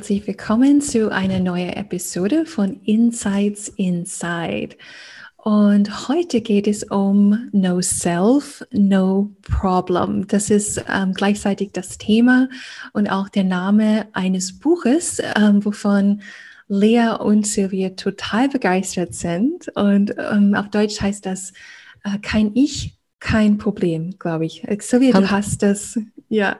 Herzlich willkommen zu einer neuen Episode von Insights Inside. Und heute geht es um No Self, No Problem. Das ist ähm, gleichzeitig das Thema und auch der Name eines Buches, ähm, wovon Lea und Silvia total begeistert sind. Und ähm, auf Deutsch heißt das äh, Kein Ich, kein Problem, glaube ich. Silvia, du hast das, ja.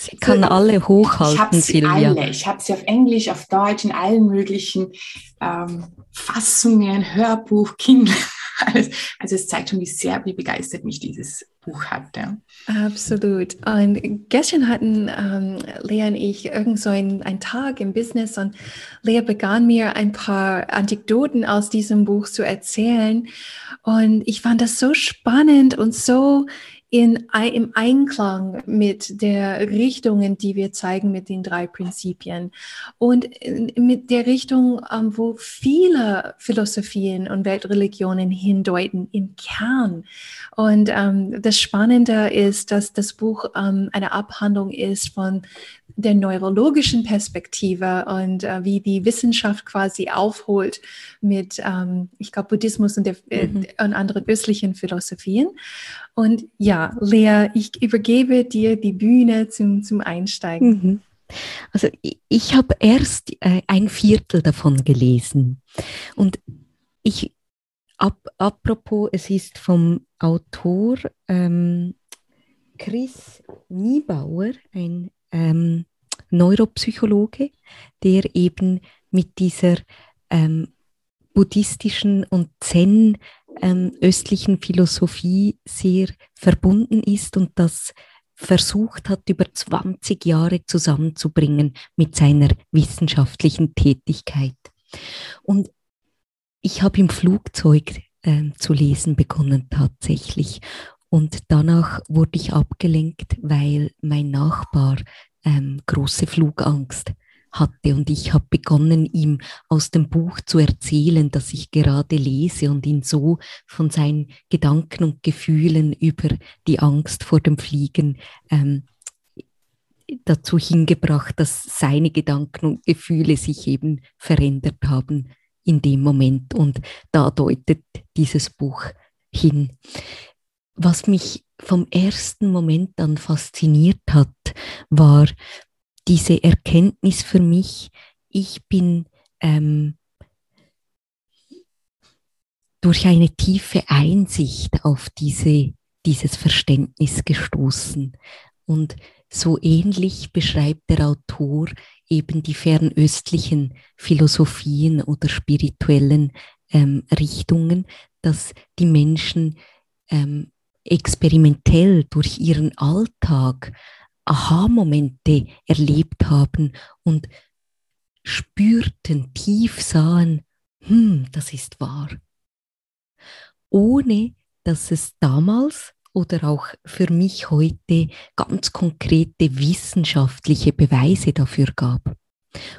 Sie kann so, alle hochhalten, ich Silvia. Alle. Ich habe sie auf Englisch, auf Deutsch, in allen möglichen ähm, Fassungen, Hörbuch, Kindle, alles. Also es zeigt schon, wie sehr, wie begeistert mich dieses Buch hat. Ja. Absolut. Und gestern hatten ähm, Lea und ich irgend so einen, einen Tag im Business und Lea begann mir ein paar Anekdoten aus diesem Buch zu erzählen. Und ich fand das so spannend und so in, im Einklang mit der Richtungen, die wir zeigen mit den drei Prinzipien und mit der Richtung, ähm, wo viele Philosophien und Weltreligionen hindeuten, im Kern. Und ähm, das Spannende ist, dass das Buch ähm, eine Abhandlung ist von der neurologischen Perspektive und äh, wie die Wissenschaft quasi aufholt mit, ähm, ich glaube, Buddhismus und, der, äh, mhm. und anderen östlichen Philosophien. Und ja, Lea, ich übergebe dir die Bühne zum, zum Einsteigen. Mhm. Also ich habe erst äh, ein Viertel davon gelesen. Und ich, ab, apropos, es ist vom Autor ähm, Chris Niebauer, ein ähm, Neuropsychologe, der eben mit dieser ähm, buddhistischen und Zen ähm, östlichen Philosophie sehr verbunden ist und das versucht hat, über 20 Jahre zusammenzubringen mit seiner wissenschaftlichen Tätigkeit. Und ich habe im Flugzeug äh, zu lesen begonnen tatsächlich. Und danach wurde ich abgelenkt, weil mein Nachbar ähm, große Flugangst hatte und ich habe begonnen, ihm aus dem Buch zu erzählen, das ich gerade lese und ihn so von seinen Gedanken und Gefühlen über die Angst vor dem Fliegen ähm, dazu hingebracht, dass seine Gedanken und Gefühle sich eben verändert haben in dem Moment und da deutet dieses Buch hin. Was mich vom ersten Moment an fasziniert hat, war diese Erkenntnis für mich, ich bin ähm, durch eine tiefe Einsicht auf diese, dieses Verständnis gestoßen. Und so ähnlich beschreibt der Autor eben die fernöstlichen Philosophien oder spirituellen ähm, Richtungen, dass die Menschen ähm, experimentell durch ihren Alltag Aha-Momente erlebt haben und spürten, tief sahen, hm, das ist wahr. Ohne dass es damals oder auch für mich heute ganz konkrete wissenschaftliche Beweise dafür gab.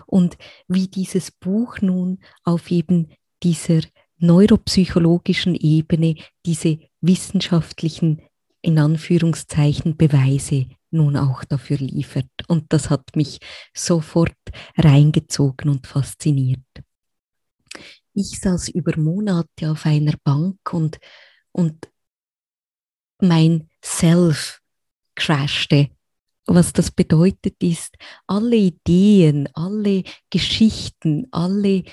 Und wie dieses Buch nun auf eben dieser neuropsychologischen Ebene diese wissenschaftlichen, in Anführungszeichen, Beweise nun auch dafür liefert. Und das hat mich sofort reingezogen und fasziniert. Ich saß über Monate auf einer Bank und, und mein Self crashte. Was das bedeutet ist, alle Ideen, alle Geschichten, alle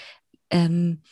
ähm,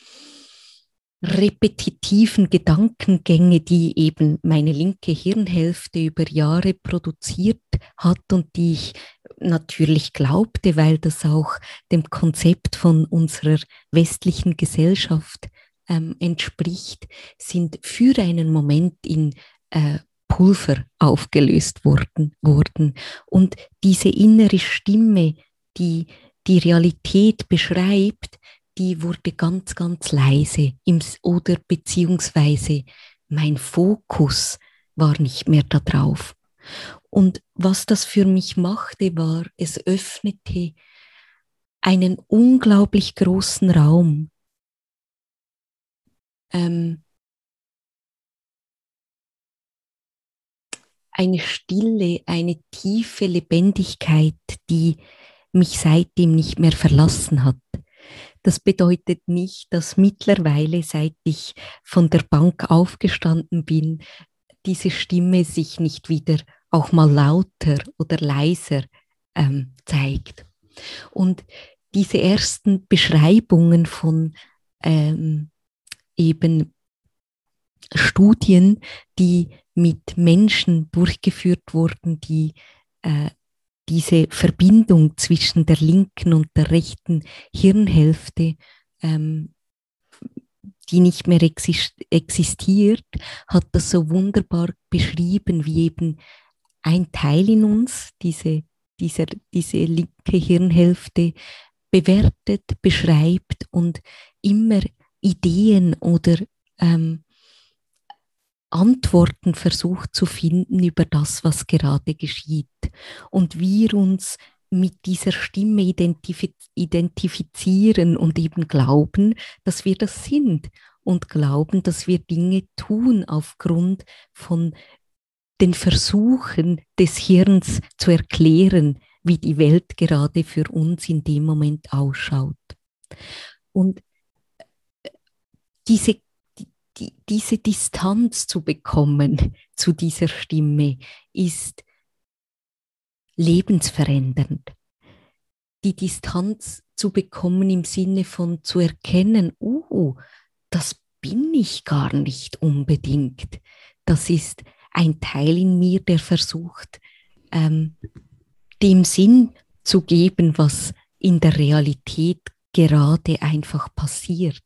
repetitiven Gedankengänge, die eben meine linke Hirnhälfte über Jahre produziert hat und die ich natürlich glaubte, weil das auch dem Konzept von unserer westlichen Gesellschaft ähm, entspricht, sind für einen Moment in äh, Pulver aufgelöst wurden, wurden. Und diese innere Stimme, die die Realität beschreibt, die wurde ganz, ganz leise im, oder beziehungsweise mein Fokus war nicht mehr da drauf. Und was das für mich machte, war, es öffnete einen unglaublich großen Raum. Ähm, eine Stille, eine tiefe Lebendigkeit, die mich seitdem nicht mehr verlassen hat. Das bedeutet nicht, dass mittlerweile, seit ich von der Bank aufgestanden bin, diese Stimme sich nicht wieder auch mal lauter oder leiser ähm, zeigt. Und diese ersten Beschreibungen von ähm, eben Studien, die mit Menschen durchgeführt wurden, die äh, diese Verbindung zwischen der linken und der rechten Hirnhälfte, ähm, die nicht mehr existiert, hat das so wunderbar beschrieben, wie eben ein Teil in uns, diese, dieser, diese linke Hirnhälfte, bewertet, beschreibt und immer Ideen oder ähm, Antworten versucht zu finden über das, was gerade geschieht. Und wir uns mit dieser Stimme identifiz identifizieren und eben glauben, dass wir das sind und glauben, dass wir Dinge tun aufgrund von den Versuchen des Hirns zu erklären, wie die Welt gerade für uns in dem Moment ausschaut. Und äh, diese, die, diese Distanz zu bekommen zu dieser Stimme ist lebensverändernd. Die Distanz zu bekommen im Sinne von zu erkennen, oh, das bin ich gar nicht unbedingt. Das ist ein Teil in mir, der versucht, ähm, dem Sinn zu geben, was in der Realität gerade einfach passiert.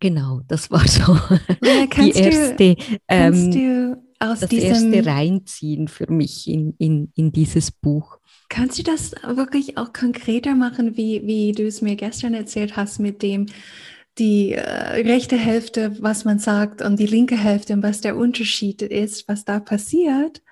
Genau, das war so ja, die erste, du, ähm, das erste Reinziehen für mich in, in, in dieses Buch. Kannst du das wirklich auch konkreter machen, wie, wie du es mir gestern erzählt hast mit dem, die äh, rechte Hälfte, was man sagt, und die linke Hälfte und was der Unterschied ist, was da passiert?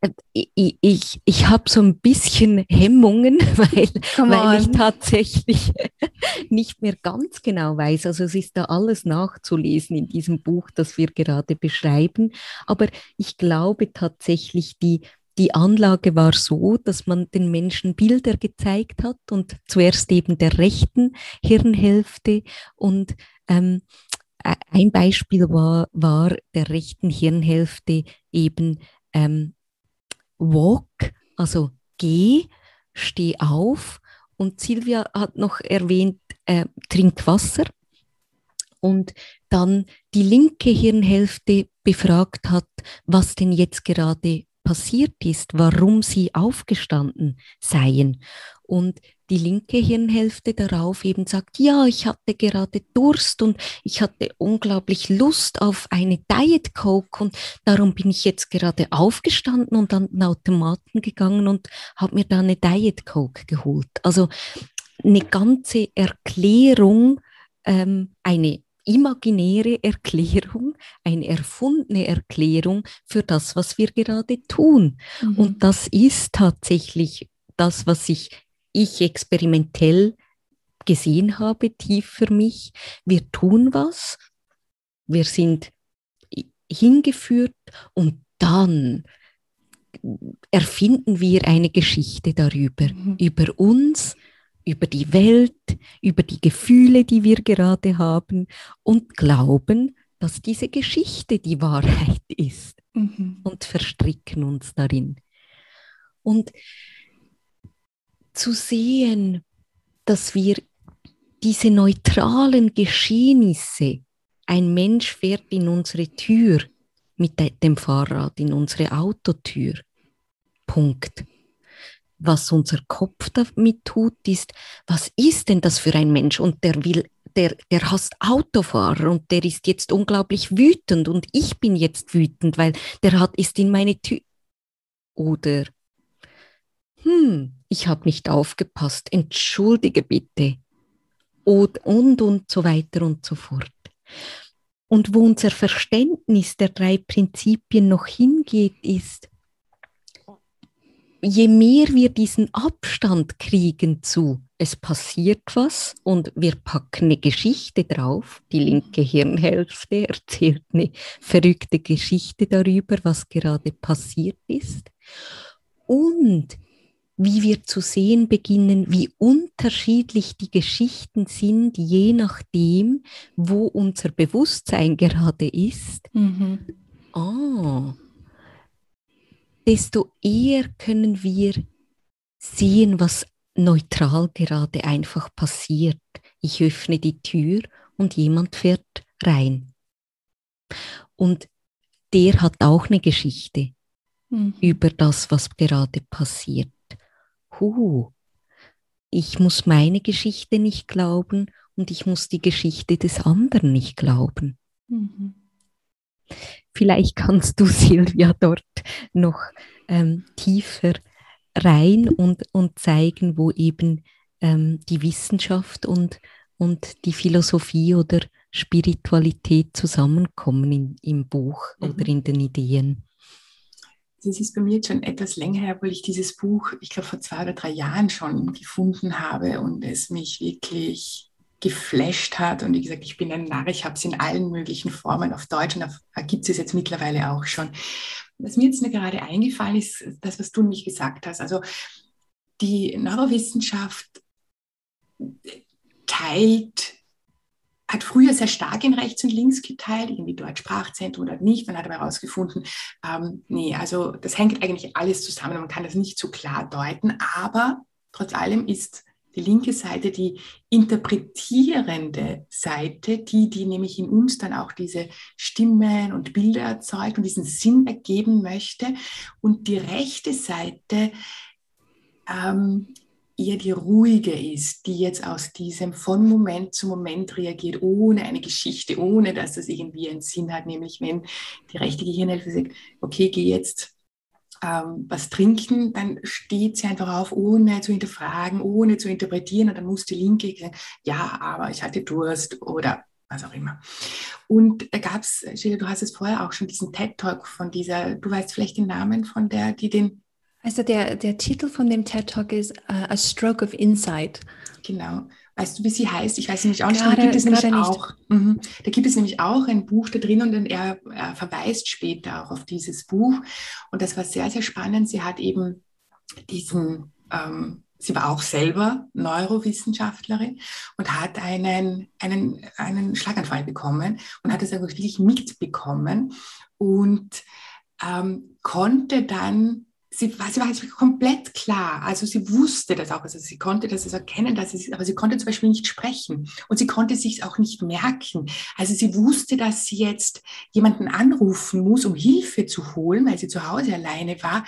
Äh, ich, ich, ich habe so ein bisschen Hemmungen, weil, weil ich tatsächlich nicht mehr ganz genau weiß. Also es ist da alles nachzulesen in diesem Buch, das wir gerade beschreiben. Aber ich glaube tatsächlich, die die Anlage war so, dass man den Menschen Bilder gezeigt hat und zuerst eben der rechten Hirnhälfte und ähm, ein Beispiel war, war der rechten Hirnhälfte eben ähm, Walk, also geh, steh auf und Silvia hat noch erwähnt, äh, trink Wasser und dann die linke Hirnhälfte befragt hat, was denn jetzt gerade passiert ist, warum sie aufgestanden seien. Und die linke Hirnhälfte darauf eben sagt, ja, ich hatte gerade Durst und ich hatte unglaublich Lust auf eine Diet Coke und darum bin ich jetzt gerade aufgestanden und an den Automaten gegangen und habe mir da eine Diet Coke geholt. Also eine ganze Erklärung, ähm, eine imaginäre Erklärung, eine erfundene Erklärung für das, was wir gerade tun. Mhm. Und das ist tatsächlich das, was ich, ich experimentell gesehen habe, tief für mich. Wir tun was, wir sind hingeführt und dann erfinden wir eine Geschichte darüber, mhm. über uns, über die Welt, über die Gefühle, die wir gerade haben und glauben, dass diese Geschichte die Wahrheit ist mhm. und verstricken uns darin. Und zu sehen, dass wir diese neutralen Geschehnisse, ein Mensch fährt in unsere Tür mit dem Fahrrad, in unsere Autotür. Punkt was unser Kopf damit tut, ist, was ist denn das für ein Mensch? Und der will der, der hasst Autofahrer und der ist jetzt unglaublich wütend und ich bin jetzt wütend, weil der hat ist in meine Tür. Oder, hm, ich habe nicht aufgepasst, entschuldige bitte. Und, und, und so weiter und so fort. Und wo unser Verständnis der drei Prinzipien noch hingeht, ist, je mehr wir diesen Abstand kriegen zu, es passiert was und wir packen eine Geschichte drauf, die linke Hirnhälfte erzählt eine verrückte Geschichte darüber, was gerade passiert ist. Und wie wir zu sehen beginnen, wie unterschiedlich die Geschichten sind, je nachdem, wo unser Bewusstsein gerade ist. Mhm. Ah, desto eher können wir sehen, was neutral gerade einfach passiert. Ich öffne die Tür und jemand fährt rein. Und der hat auch eine Geschichte mhm. über das, was gerade passiert huh, ich muss meine Geschichte nicht glauben und ich muss die Geschichte des anderen nicht glauben. Mhm. Vielleicht kannst du, Silvia, dort noch ähm, tiefer rein und, und zeigen, wo eben ähm, die Wissenschaft und, und die Philosophie oder Spiritualität zusammenkommen in, im Buch mhm. oder in den Ideen das ist bei mir jetzt schon etwas länger her, weil ich dieses Buch, ich glaube, vor zwei oder drei Jahren schon gefunden habe und es mich wirklich geflasht hat. Und wie gesagt, ich bin ein Narr, ich habe es in allen möglichen Formen auf Deutsch und da gibt es jetzt mittlerweile auch schon. Was mir jetzt gerade eingefallen ist, das, was du mich gesagt hast. Also die Neurowissenschaft teilt hat früher sehr stark in rechts und links geteilt, irgendwie dort Sprachzentrum oder nicht. Dann hat er herausgefunden, ähm, nee, also das hängt eigentlich alles zusammen. Man kann das nicht so klar deuten, aber trotz allem ist die linke Seite die interpretierende Seite, die, die nämlich in uns dann auch diese Stimmen und Bilder erzeugt und diesen Sinn ergeben möchte. Und die rechte Seite ähm, eher die ruhige ist, die jetzt aus diesem von Moment zu Moment reagiert, ohne eine Geschichte, ohne dass das irgendwie einen Sinn hat. Nämlich wenn die rechte Gehirnhälfte sagt, okay, geh jetzt ähm, was trinken, dann steht sie einfach auf, ohne zu hinterfragen, ohne zu interpretieren. Und dann muss die linke sagen, ja, aber ich hatte Durst oder was auch immer. Und da gab es, Sheila, du hast es vorher auch schon, diesen TED-Talk von dieser, du weißt vielleicht den Namen von der, die den also der, der Titel von dem TED Talk ist uh, A Stroke of Insight. Genau. Weißt du, wie sie heißt? Ich weiß nämlich auch nicht. Da, gibt es nämlich auch, mh, da gibt es nämlich auch ein Buch da drin und er, er verweist später auch auf dieses Buch. Und das war sehr, sehr spannend. Sie hat eben diesen, ähm, sie war auch selber Neurowissenschaftlerin und hat einen, einen, einen Schlaganfall bekommen und hat es wirklich mitbekommen und ähm, konnte dann sie war, sie war komplett klar. Also sie wusste das auch, also sie konnte das erkennen, dass sie, aber sie konnte zum Beispiel nicht sprechen und sie konnte sich auch nicht merken. Also sie wusste, dass sie jetzt jemanden anrufen muss, um Hilfe zu holen, weil sie zu Hause alleine war.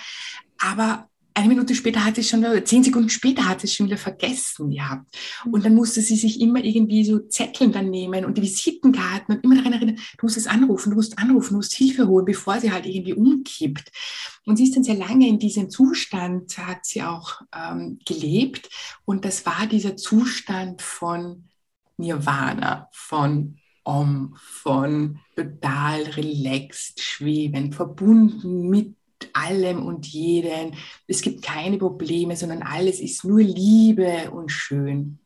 Aber eine Minute später hat sie es schon, zehn Sekunden später hat sie es schon wieder vergessen gehabt. Und dann musste sie sich immer irgendwie so Zetteln dann nehmen und die Visitenkarten und immer daran erinnern, du musst es anrufen, du musst anrufen, du musst Hilfe holen, bevor sie halt irgendwie umkippt. Und sie ist dann sehr lange in diesem Zustand, hat sie auch ähm, gelebt. Und das war dieser Zustand von Nirvana, von Om, von total relaxed, schwebend, verbunden mit allem und jeden. Es gibt keine Probleme, sondern alles ist nur Liebe und schön.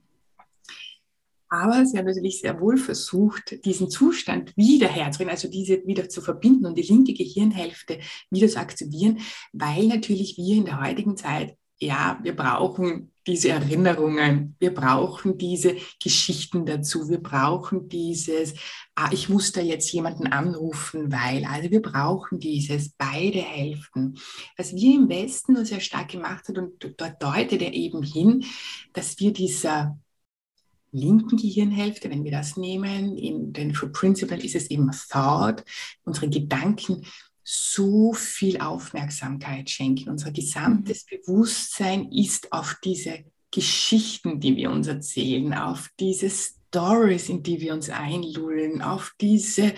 Aber sie haben natürlich sehr wohl versucht, diesen Zustand wiederherzubringen, also diese wieder zu verbinden und die linke Gehirnhälfte wieder zu aktivieren, weil natürlich wir in der heutigen Zeit ja, wir brauchen diese Erinnerungen, wir brauchen diese Geschichten dazu, wir brauchen dieses, ah, ich muss da jetzt jemanden anrufen, weil, also wir brauchen dieses, beide Hälften. Was wir im Westen nur sehr stark gemacht hat und dort deutet er eben hin, dass wir dieser linken Gehirnhälfte, wenn wir das nehmen, in den True Principle ist es eben Thought, unsere Gedanken so viel Aufmerksamkeit schenken. Unser gesamtes mhm. Bewusstsein ist auf diese Geschichten, die wir uns erzählen, auf dieses Stories, in die wir uns einlullen, auf diese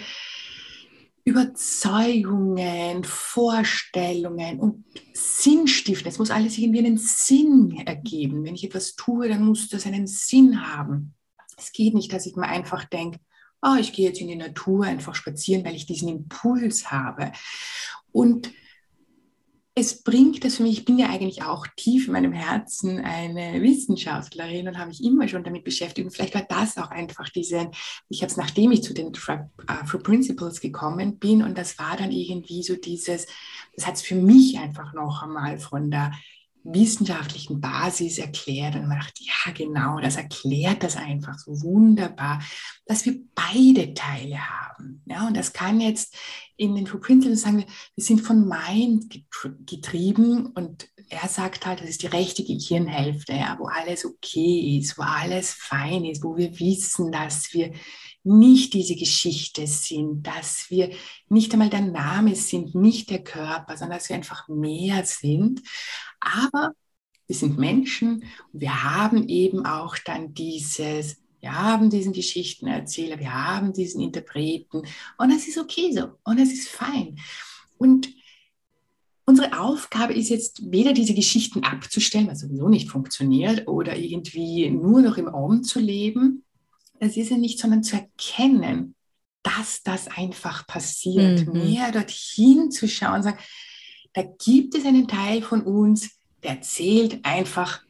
Überzeugungen, Vorstellungen und Sinnstiften. Es muss alles irgendwie einen Sinn ergeben. Wenn ich etwas tue, dann muss das einen Sinn haben. Es geht nicht, dass ich mir einfach denke, oh, ich gehe jetzt in die Natur einfach spazieren, weil ich diesen Impuls habe. Und es bringt es für mich, ich bin ja eigentlich auch tief in meinem Herzen eine Wissenschaftlerin und habe mich immer schon damit beschäftigt. Und vielleicht war das auch einfach diese, ich habe es, nachdem ich zu den True uh, Principles gekommen bin, und das war dann irgendwie so dieses, das hat es für mich einfach noch einmal von der wissenschaftlichen Basis erklärt und man dachte, ja genau, das erklärt das einfach so wunderbar, dass wir beide Teile haben. Ja, und das kann jetzt in den True Principles sagen wir, wir sind von Mind getrieben und er sagt halt, das ist die rechte Gehirnhälfte, ja, wo alles okay ist, wo alles fein ist, wo wir wissen, dass wir nicht diese Geschichte sind, dass wir nicht einmal der Name sind, nicht der Körper, sondern dass wir einfach mehr sind. Aber wir sind Menschen und wir haben eben auch dann dieses, wir haben diesen Geschichtenerzähler, wir haben diesen Interpreten und es ist okay so und es ist fein. Und unsere Aufgabe ist jetzt weder diese Geschichten abzustellen, was sowieso nicht funktioniert, oder irgendwie nur noch im Raum zu leben, das ist ja nicht, sondern zu erkennen, dass das einfach passiert. Mhm. Mehr dorthin zu schauen und sagen, da gibt es einen Teil von uns, der erzählt einfach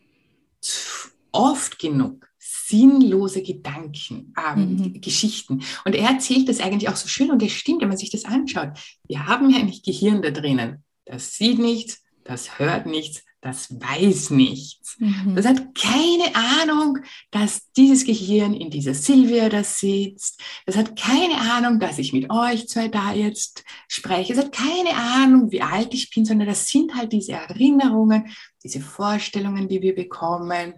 oft genug sinnlose Gedanken, ähm, mhm. Geschichten. Und er erzählt das eigentlich auch so schön und es stimmt, wenn man sich das anschaut. Wir haben ja eigentlich Gehirn da drinnen. Das sieht nichts, das hört nichts, das weiß nichts. Mhm. Das hat keine Ahnung, dass dieses Gehirn in dieser Silvia da sitzt. Das hat keine Ahnung, dass ich mit euch zwei da jetzt spreche. Es hat keine Ahnung, wie alt ich bin, sondern das sind halt diese Erinnerungen, diese Vorstellungen, die wir bekommen,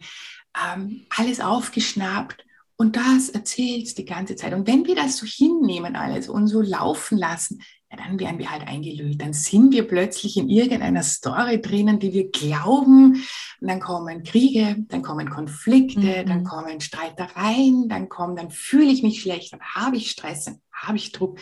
ähm, alles aufgeschnappt. Und das erzählt die ganze Zeit. Und wenn wir das so hinnehmen alles und so laufen lassen, ja, dann werden wir halt eingelullt. Dann sind wir plötzlich in irgendeiner Story drinnen, die wir glauben. Und dann kommen Kriege, dann kommen Konflikte, mhm. dann kommen Streitereien, dann kommen, dann fühle ich mich schlecht, dann habe ich Stress, dann habe ich Druck.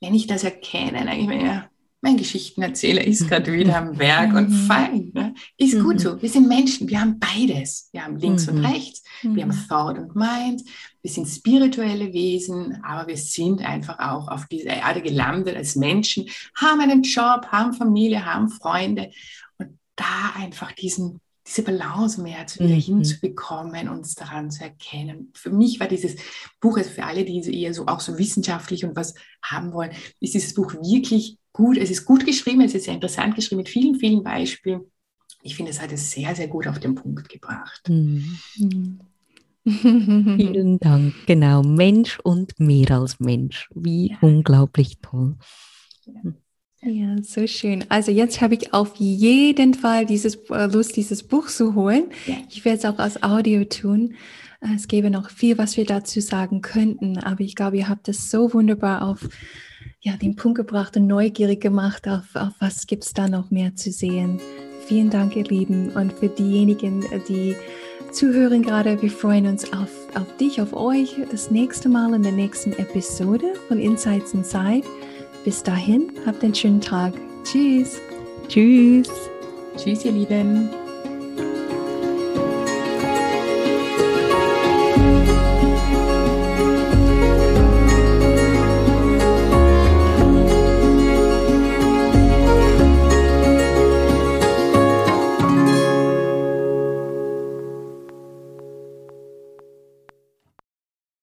Wenn ich das erkenne, dann denke ich mir, ja, mein Geschichtenerzähler ist gerade wieder am Werk und mhm. fein. Ne? Ist gut mhm. so. Wir sind Menschen, wir haben beides. Wir haben links und rechts, wir haben Thought und Mind, wir sind spirituelle Wesen, aber wir sind einfach auch auf dieser Erde gelandet als Menschen, haben einen Job, haben Familie, haben Freunde und da einfach diesen diese Balance mehr zu wieder mhm. hinzubekommen, uns daran zu erkennen. Für mich war dieses Buch, also für alle, die eher so auch so wissenschaftlich und was haben wollen, ist dieses Buch wirklich gut. Es ist gut geschrieben, es ist sehr interessant geschrieben mit vielen, vielen Beispielen. Ich finde, es hat es sehr, sehr gut auf den Punkt gebracht. Mhm. Vielen Dank. Genau, Mensch und mehr als Mensch. Wie ja. unglaublich toll. Ja. so schön. Also jetzt habe ich auf jeden Fall dieses äh, Lust, dieses Buch zu holen. Ja. Ich werde es auch als Audio tun. Äh, es gäbe noch viel, was wir dazu sagen könnten, aber ich glaube, ihr habt es so wunderbar auf ja, den Punkt gebracht und neugierig gemacht, auf, auf was gibt es da noch mehr zu sehen. Vielen Dank, ihr Lieben. Und für diejenigen, die zuhören gerade. Wir freuen uns auf, auf dich, auf euch das nächste Mal in der nächsten Episode von Insights Inside. Bis dahin, habt einen schönen Tag. Tschüss. Tschüss. Tschüss, ihr Lieben.